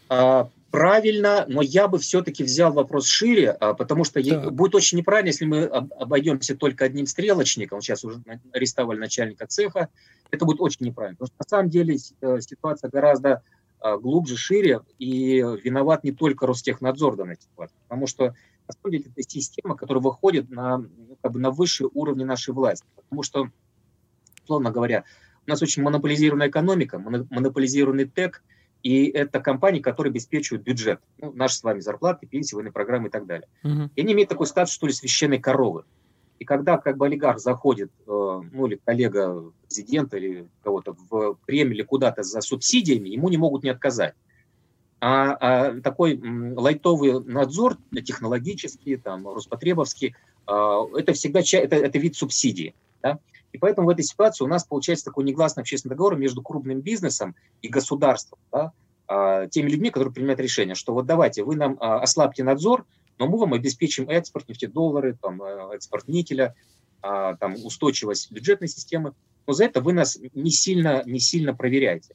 А, правильно, но я бы все-таки взял вопрос шире, а, потому что так. будет очень неправильно, если мы обойдемся только одним стрелочником. Сейчас уже арестовали начальника цеха. Это будет очень неправильно. Потому что на самом деле э, ситуация гораздо а, глубже, шире, и виноват не только Ростехнадзор в данной ситуации. Потому что на самом деле это система, которая выходит на, ну, как бы на высшие уровни нашей власти. Потому что, условно говоря, у нас очень монополизированная экономика, монополизированный ТЭК – и это компании, которые обеспечивают бюджет. Ну, наши с вами зарплаты, пенсии, военные программы и так далее. Uh-huh. И они имеют такой статус, что ли, священной коровы. И когда как бы олигарх заходит, э, ну или коллега президента или кого-то в премию или куда-то за субсидиями, ему не могут не отказать. А, а такой м, лайтовый надзор технологический, там, Роспотребовский, э, это всегда это, это вид субсидии. Да? И поэтому в этой ситуации у нас получается такой негласный общественный договор между крупным бизнесом и государством, да, а, теми людьми, которые принимают решение, что вот давайте, вы нам а, ослабьте надзор, но мы вам обеспечим экспорт нефтедоллары, там, э, экспорт никеля, а, там, устойчивость бюджетной системы, но за это вы нас не сильно, не сильно проверяете.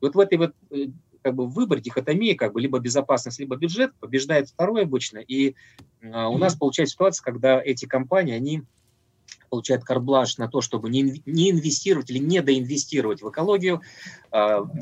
Вот в этой вот э, как бы выбор, дихотомии, как бы либо безопасность, либо бюджет, побеждает второе обычно. И у нас получается ситуация, когда эти компании, они получает карблаш на то, чтобы не, не инвестировать или не доинвестировать в экологию, э,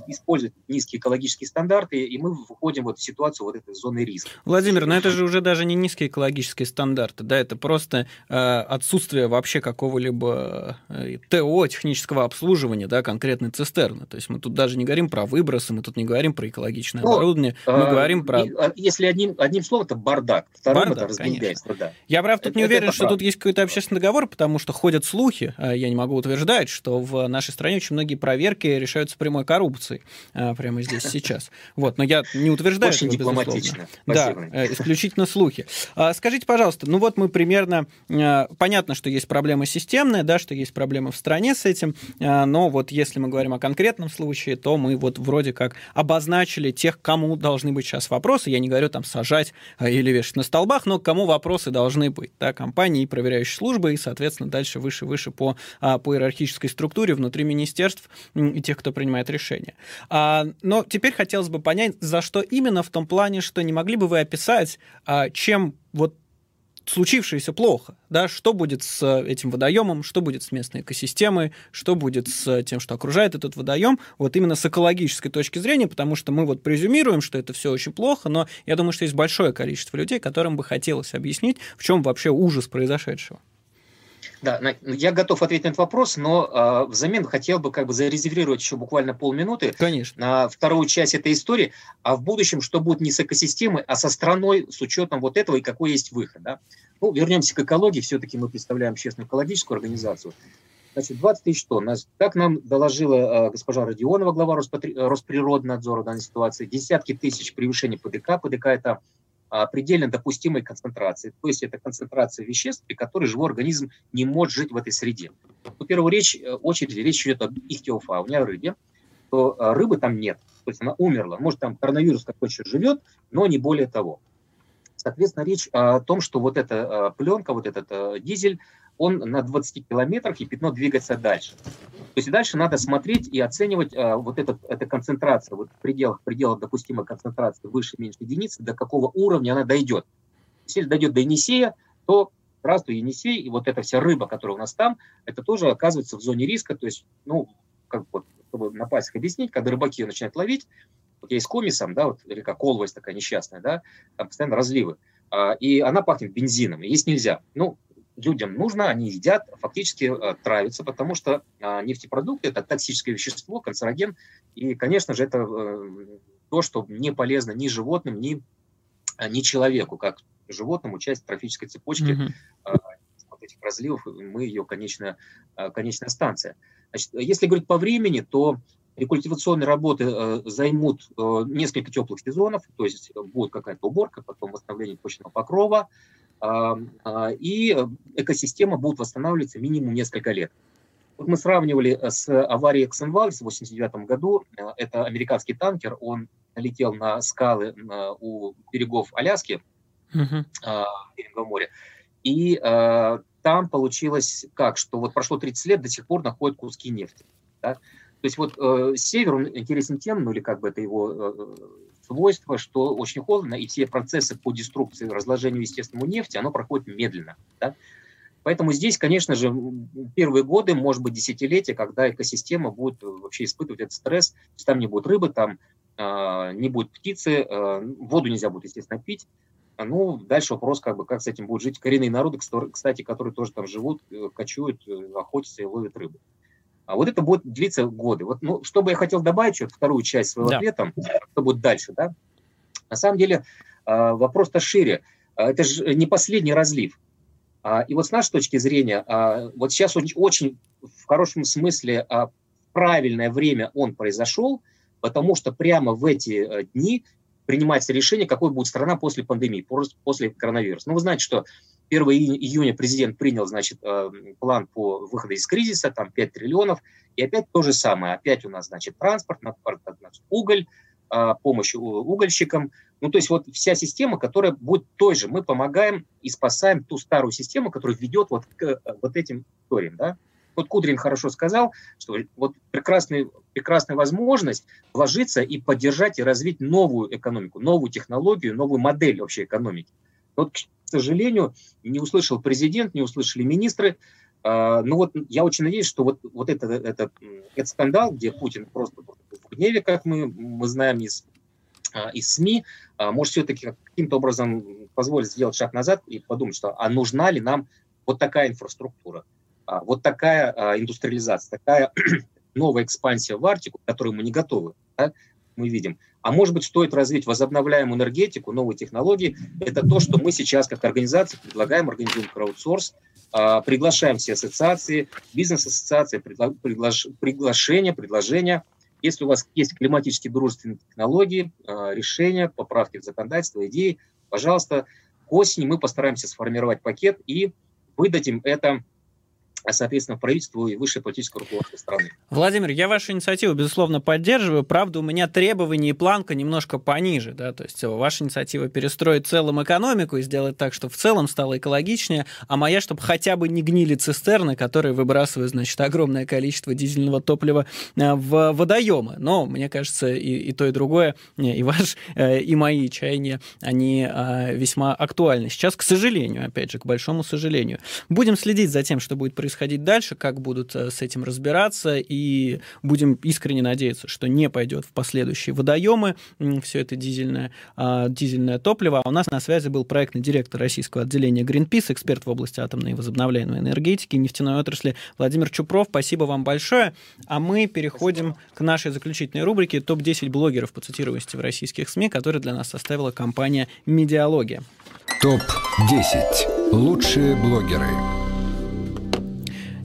использовать низкие экологические стандарты, и мы выходим вот в ситуацию вот этой зоны риска. Владимир, но это же уже даже не низкие экологические стандарты, да, это просто э, отсутствие вообще какого-либо э, ТО, технического обслуживания, да, конкретной цистерны. То есть мы тут даже не говорим про выбросы, мы тут не говорим про экологичное ну, оборудование, мы э, говорим про... А, если одним, одним словом, это бардак, вторым бардак, это разгильдяйство, да. Я, правда, тут это, не уверен, что правда. тут есть какой-то общественный договор, потому что ходят слухи, а я не могу утверждать, что в нашей стране очень многие проверки решаются прямой коррупцией а, прямо здесь сейчас. Вот, но я не утверждаю Очень этого, дипломатично. Да, э, исключительно слухи. А, скажите, пожалуйста, ну вот мы примерно... Понятно, что есть проблема системная, да, что есть проблемы в стране с этим, но вот если мы говорим о конкретном случае, то мы вот вроде как обозначили тех, кому должны быть сейчас вопросы. Я не говорю там сажать или вешать на столбах, но кому вопросы должны быть. Да, компании и проверяющие службы, и, соответственно, соответственно, дальше выше-выше по, а, по иерархической структуре внутри министерств и тех, кто принимает решения. А, но теперь хотелось бы понять, за что именно в том плане, что не могли бы вы описать, а, чем вот случившееся плохо, да, что будет с этим водоемом, что будет с местной экосистемой, что будет с тем, что окружает этот водоем, вот именно с экологической точки зрения, потому что мы вот презюмируем, что это все очень плохо, но я думаю, что есть большое количество людей, которым бы хотелось объяснить, в чем вообще ужас произошедшего. Да, я готов ответить на этот вопрос, но э, взамен хотел бы как бы зарезервировать еще буквально полминуты Конечно. на вторую часть этой истории, а в будущем что будет не с экосистемой, а со страной с учетом вот этого и какой есть выход. Да? Ну, вернемся к экологии, все-таки мы представляем общественную экологическую организацию. Значит, 20 тысяч тонн. Как нам доложила э, госпожа Родионова, глава Роспотри... Росприроднадзора в данной ситуации, десятки тысяч превышений ПДК. ПДК – это предельно допустимой концентрации. То есть это концентрация веществ, при которой живой организм не может жить в этой среде. В первую речь, э, очередь речь идет об ихтиофауне, о рыбе, то а, рыбы там нет. То есть она умерла. Может, там коронавирус какой-то живет, но не более того. Соответственно, речь о том, что вот эта а, пленка, вот этот дизель, он на 20 километрах, и пятно двигается дальше. То есть дальше надо смотреть и оценивать а, вот этот, эта концентрация, вот в пределах, в пределах допустимой концентрации выше меньше единицы, до какого уровня она дойдет. Если дойдет до Енисея, то здравствуй, Енисей, и вот эта вся рыба, которая у нас там, это тоже оказывается в зоне риска, то есть, ну, как вот, чтобы на пальцах объяснить, когда рыбаки ее начинают ловить, вот я из Комисом, да, вот река Колвость такая несчастная, да, там постоянно разливы, а, и она пахнет бензином, есть нельзя. Ну, людям нужно, они едят, фактически э, травятся, потому что э, нефтепродукты – это токсическое вещество, канцероген, и, конечно же, это э, то, что не полезно ни животным, ни, ни человеку, как животному, часть трофической цепочки mm-hmm. вот этих разливов, мы ее конечная, конечная станция. Значит, если говорить по времени, то рекультивационные работы э, займут э, несколько теплых сезонов, то есть будет какая-то уборка, потом восстановление почвенного покрова, а, и экосистема будет восстанавливаться минимум несколько лет. Вот мы сравнивали э, с аварией Эксенваль в 1989 году. Э, это американский танкер, он летел на скалы у берегов Аляски, uh-huh. Берингового моря. И там получилось как, что вот прошло 30 лет, до сих пор находят куски нефти. Да? То есть вот э, север, он интересен тем, ну или как бы это его свойство, что очень холодно, и все процессы по деструкции, разложению естественному нефти, оно проходит медленно. Да? Поэтому здесь, конечно же, первые годы, может быть, десятилетия, когда экосистема будет вообще испытывать этот стресс, то есть там не будет рыбы, там э, не будет птицы, э, воду нельзя будет, естественно, пить. Ну, дальше вопрос, как бы, как с этим будут жить коренные народы, кстати, которые тоже там живут, э, кочуют, э, охотятся и ловят рыбу. А вот это будет длиться годы. Вот, ну, что бы я хотел добавить, вот вторую часть своего да. ответа, что будет дальше, да? На самом деле а, вопрос-то шире. А, это же не последний разлив. И вот с нашей точки зрения, вот сейчас очень, очень в хорошем смысле правильное время он произошел, потому что прямо в эти э, дни принимается решение, какой будет страна после пандемии, после коронавируса. Ну, вы знаете, что 1 июня президент принял, значит, э, план по выходу из кризиса, там 5 триллионов, и опять то же самое. Опять у нас, значит, транспорт, значит, уголь, э, помощь угольщикам. Ну, то есть вот вся система, которая будет той же. Мы помогаем и спасаем ту старую систему, которая ведет вот к э, вот этим историям, да. Вот Кудрин хорошо сказал, что вот прекрасный, прекрасная возможность вложиться и поддержать и развить новую экономику, новую технологию, новую модель вообще экономики. Вот, сожалению, не услышал президент, не услышали министры. А, ну вот я очень надеюсь, что вот, вот это, этот, этот скандал, где Путин просто в гневе, как мы, мы знаем из, а, из СМИ, а, может все-таки каким-то образом позволить сделать шаг назад и подумать, что а нужна ли нам вот такая инфраструктура, вот такая индустриализация, такая новая экспансия в Арктику, к которой мы не готовы. Да? Мы видим. А может быть, стоит развить возобновляемую энергетику, новые технологии. Это то, что мы сейчас как организация предлагаем, организуем краудсорс, а, приглашаем все ассоциации, бизнес-ассоциации, приглаш, приглашения, предложения. Если у вас есть климатически дружественные технологии, а, решения, поправки в законодательство, идеи, пожалуйста, к осени мы постараемся сформировать пакет и выдадим это соответственно, правительству и высшее политическое руководство страны. Владимир, я вашу инициативу, безусловно, поддерживаю. Правда, у меня требования и планка немножко пониже. Да? То есть ваша инициатива перестроить целом экономику и сделать так, чтобы в целом стало экологичнее, а моя, чтобы хотя бы не гнили цистерны, которые выбрасывают, значит, огромное количество дизельного топлива а, в водоемы. Но, мне кажется, и, и то, и другое, и ваш, э, и мои чаяния, они а, весьма актуальны. Сейчас, к сожалению, опять же, к большому сожалению. Будем следить за тем, что будет происходить происходить дальше, как будут э, с этим разбираться, и будем искренне надеяться, что не пойдет в последующие водоемы все это дизельное, а, дизельное топливо. А у нас на связи был проектный директор российского отделения Greenpeace, эксперт в области атомной и возобновляемой энергетики, нефтяной отрасли Владимир Чупров. Спасибо вам большое. А мы переходим Спасибо. к нашей заключительной рубрике «Топ-10 блогеров по цитируемости в российских СМИ», которую для нас составила компания «Медиалогия». Топ-10. Лучшие блогеры.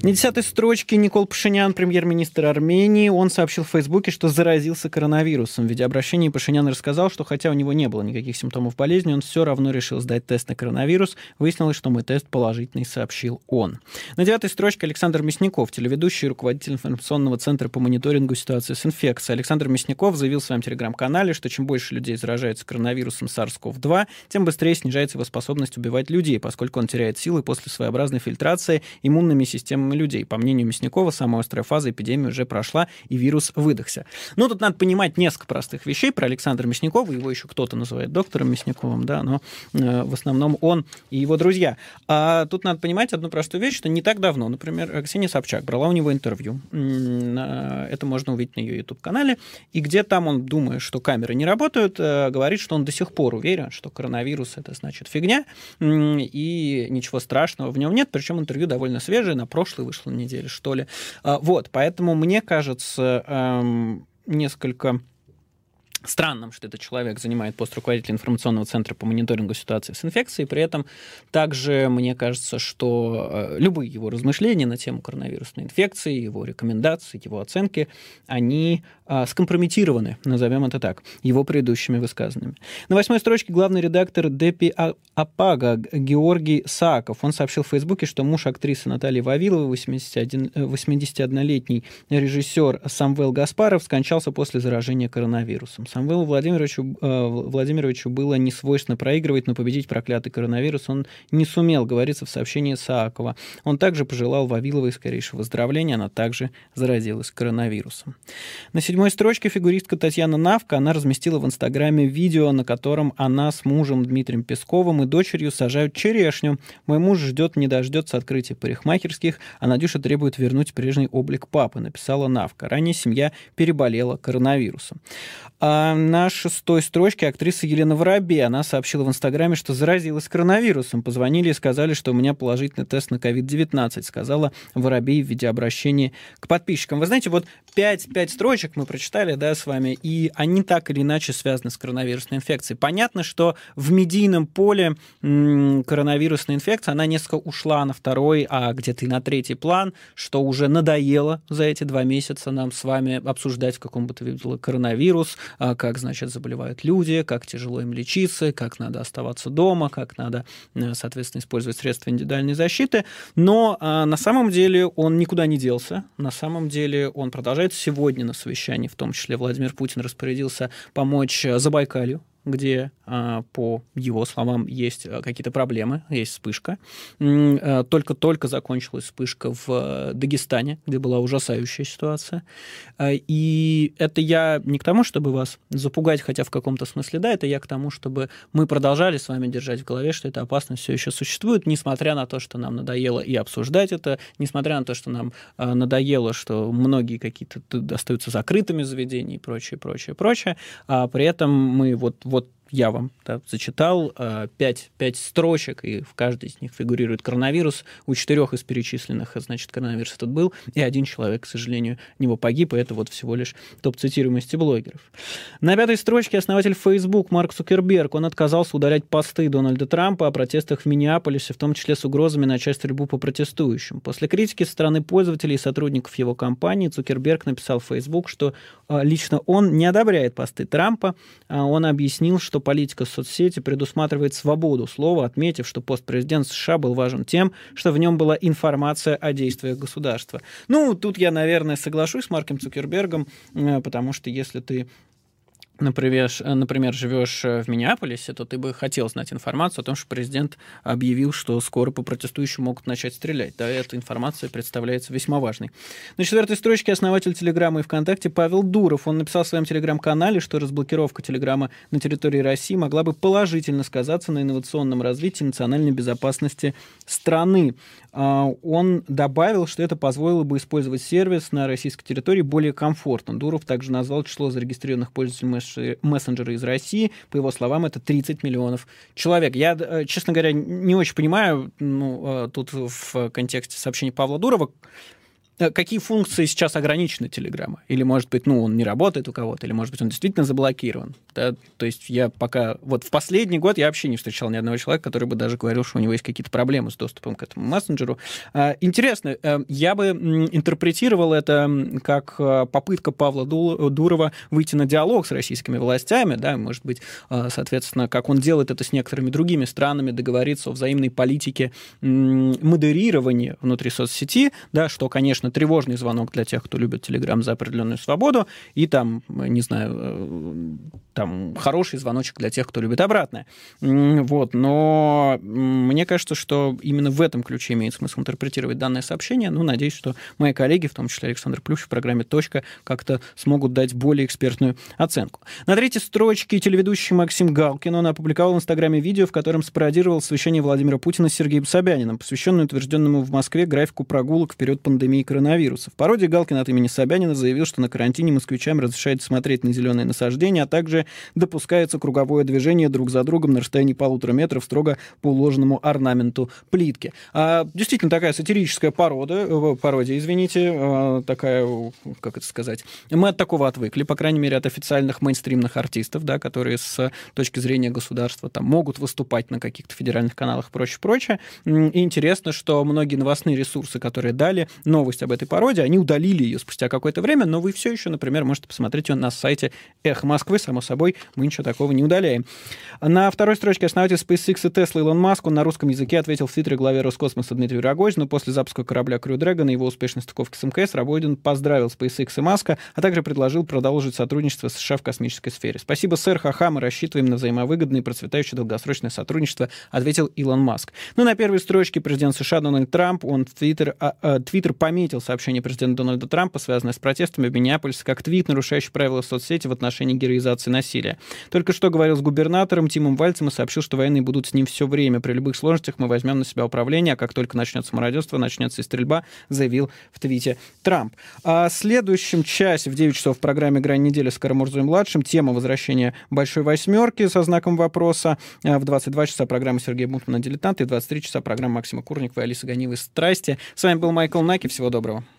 На десятой строчке Никол Пашинян, премьер-министр Армении, он сообщил в Фейсбуке, что заразился коронавирусом. В видеообращении Пашинян рассказал, что хотя у него не было никаких симптомов болезни, он все равно решил сдать тест на коронавирус. Выяснилось, что мой тест положительный, сообщил он. На девятой строчке Александр Мясников, телеведущий и руководитель информационного центра по мониторингу ситуации с инфекцией. Александр Мясников заявил в своем телеграм-канале, что чем больше людей заражается коронавирусом SARS-CoV-2, тем быстрее снижается его способность убивать людей, поскольку он теряет силы после своеобразной фильтрации иммунными системами миллионами людей. По мнению Мясникова, самая острая фаза эпидемии уже прошла, и вирус выдохся. Ну, тут надо понимать несколько простых вещей про Александра Мясникова. Его еще кто-то называет доктором Мясниковым, да, но э, в основном он и его друзья. А тут надо понимать одну простую вещь, что не так давно, например, Ксения Собчак брала у него интервью. Это можно увидеть на ее YouTube-канале. И где там он, думая, что камеры не работают, э, говорит, что он до сих пор уверен, что коронавирус это значит фигня, и ничего страшного в нем нет. Причем интервью довольно свежее, на прошлый прошлой вышла неделя, что ли. А, вот, поэтому мне кажется эм, несколько странным, что этот человек занимает пост руководителя информационного центра по мониторингу ситуации с инфекцией. При этом также мне кажется, что э, любые его размышления на тему коронавирусной инфекции, его рекомендации, его оценки, они а, скомпрометированы, назовем это так, его предыдущими высказанными. На восьмой строчке главный редактор Депи а-, Апага Георгий Сааков. Он сообщил в Фейсбуке, что муж актрисы Натальи Вавиловой, 81, 81-летний э, режиссер Самвел Гаспаров, скончался после заражения коронавирусом. Самвелу Владимировичу, э, Владимировичу было не свойственно проигрывать, но победить проклятый коронавирус он не сумел, говорится в сообщении Саакова. Он также пожелал Вавиловой скорейшего выздоровления, она также заразилась коронавирусом. На седьмой строчке фигуристка Татьяна Навка, она разместила в Инстаграме видео, на котором она с мужем Дмитрием Песковым и дочерью сажают черешню. Мой муж ждет, не дождется открытия парикмахерских, а Надюша требует вернуть прежний облик папы, написала Навка. Ранее семья переболела коронавирусом. А на шестой строчке актриса Елена Воробей, она сообщила в Инстаграме, что заразилась коронавирусом. Позвонили и сказали, что у меня положительный тест на COVID-19, сказала Воробей в видеообращении к подписчикам. Вы знаете, вот пять, пять строчек мы прочитали, да, с вами, и они так или иначе связаны с коронавирусной инфекцией. Понятно, что в медийном поле коронавирусная инфекция, она несколько ушла на второй, а где-то и на третий план, что уже надоело за эти два месяца нам с вами обсуждать, в каком бы то ни коронавирус, а, как, значит, заболевают люди, как тяжело им лечиться, как надо оставаться дома, как надо, э, соответственно, использовать средства индивидуальной защиты. Но а, на самом деле он никуда не делся. На самом деле он продолжает сегодня на совещании, в том числе Владимир Путин распорядился помочь Забайкалью, где, а, по его словам, есть а, какие-то проблемы, есть вспышка. А, только-только закончилась вспышка в Дагестане, где была ужасающая ситуация. И это я не к тому, чтобы вас запугать, хотя в каком-то смысле да, это я к тому, чтобы мы продолжали с вами держать в голове, что эта опасность все еще существует, несмотря на то, что нам надоело и обсуждать это, несмотря на то, что нам надоело, что многие какие-то остаются закрытыми заведения и прочее, прочее, прочее, а при этом мы вот я вам да, зачитал э, пять, пять строчек, и в каждой из них фигурирует коронавирус. У четырех из перечисленных, значит, коронавирус этот был, и один человек, к сожалению, него погиб, и это вот всего лишь топ-цитируемости блогеров. На пятой строчке основатель Facebook Марк Цукерберг, он отказался удалять посты Дональда Трампа о протестах в Миннеаполисе, в том числе с угрозами начать стрельбу по протестующим. После критики со стороны пользователей и сотрудников его компании Цукерберг написал в Facebook, что э, лично он не одобряет посты Трампа. А он объяснил, что политика соцсети предусматривает свободу слова, отметив, что пост президента США был важен тем, что в нем была информация о действиях государства. Ну, тут я, наверное, соглашусь с Марком Цукербергом, э, потому что если ты например, например, живешь э, в Миннеаполисе, то ты бы хотел знать информацию о том, что президент объявил, что скоро по протестующим могут начать стрелять. Да, эта информация представляется весьма важной. На четвертой строчке основатель Телеграма и ВКонтакте Павел Дуров. Он написал в своем Телеграм-канале, что разблокировка Телеграма на территории России могла бы положительно сказаться на инновационном развитии национальной безопасности страны. А, он добавил, что это позволило бы использовать сервис на российской территории более комфортно. Дуров также назвал число зарегистрированных пользователей мессенджера из России. По его словам, это 30 миллионов человек. Я, э, честно говоря, не очень понимаю, ну, э, тут в контексте сообщения Павла Дурова, какие функции сейчас ограничены Телеграма? Или, может быть, ну, он не работает у кого-то, или, может быть, он действительно заблокирован. Да? То есть я пока... Вот в последний год я вообще не встречал ни одного человека, который бы даже говорил, что у него есть какие-то проблемы с доступом к этому мессенджеру. А, интересно, э, я бы интерпретировал это как э, попытка Павла Дурова выйти на диалог с российскими властями, да, может быть, соответственно, как он делает это с некоторыми другими странами, договориться о взаимной политике модерирования внутри соцсети, да, что, конечно, тревожный звонок для тех, кто любит Телеграм за определенную свободу, и там, не знаю, э, там хороший звоночек для тех, кто любит обратное. Вот, но мне кажется, что именно в этом ключе имеет смысл интерпретировать данное сообщение. Ну, надеюсь, что мои коллеги, в том числе Александр Плющ в программе «Точка», как-то смогут дать более экспертную оценку. На третьей строчке телеведущий Максим Галкин, он опубликовал в Инстаграме видео, в котором спародировал совещание Владимира Путина с Сергеем Собяниным, посвященное утвержденному в Москве графику прогулок в период пандемии коронавируса. В пародии Галкин от имени Собянина заявил, что на карантине москвичам разрешается смотреть на зеленые насаждения, а также допускается круговое движение друг за другом на расстоянии полутора метров строго по уложенному орнаменту плитки. А, действительно, такая сатирическая порода, э, пародия, извините, а, такая, как это сказать, мы от такого отвыкли, по крайней мере, от официальных мейнстримных артистов, да, которые с точки зрения государства там могут выступать на каких-то федеральных каналах и прочее, прочее. И интересно, что многие новостные ресурсы, которые дали новость новость об этой породе. Они удалили ее спустя какое-то время, но вы все еще, например, можете посмотреть ее на сайте Эхо Москвы. Само собой, мы ничего такого не удаляем. На второй строчке основатель SpaceX и Tesla Илон Маск, он на русском языке ответил в твиттере главе Роскосмоса Дмитрию Рогозину после запуска корабля Crew Dragon и его успешной стыковки с МКС. Рабойдин поздравил SpaceX и Маска, а также предложил продолжить сотрудничество с США в космической сфере. Спасибо, сэр Хаха, мы рассчитываем на взаимовыгодное и процветающее долгосрочное сотрудничество, ответил Илон Маск. Ну, на первой строчке президент США Дональд Трамп, он в Твиттер, а, а, Твиттер пометил сообщение президента Дональда Трампа, связанное с протестами в Миннеаполисе, как твит, нарушающий правила соцсети в отношении героизации насилия. Только что говорил с губернатором Тимом Вальцем и сообщил, что военные будут с ним все время. При любых сложностях мы возьмем на себя управление, а как только начнется мародерство, начнется и стрельба, заявил в твите Трамп. А следующем часе в 9 часов в программе «Грань недели» с Карамурзой-младшим тема возвращения Большой Восьмерки со знаком вопроса. А в 22 часа программа Сергея Бунтмана «Дилетант» и в 23 часа программа Максима Курникова и Алисы Ганиевой «Страсти». С вами был Майкл Наки. Всего доброго.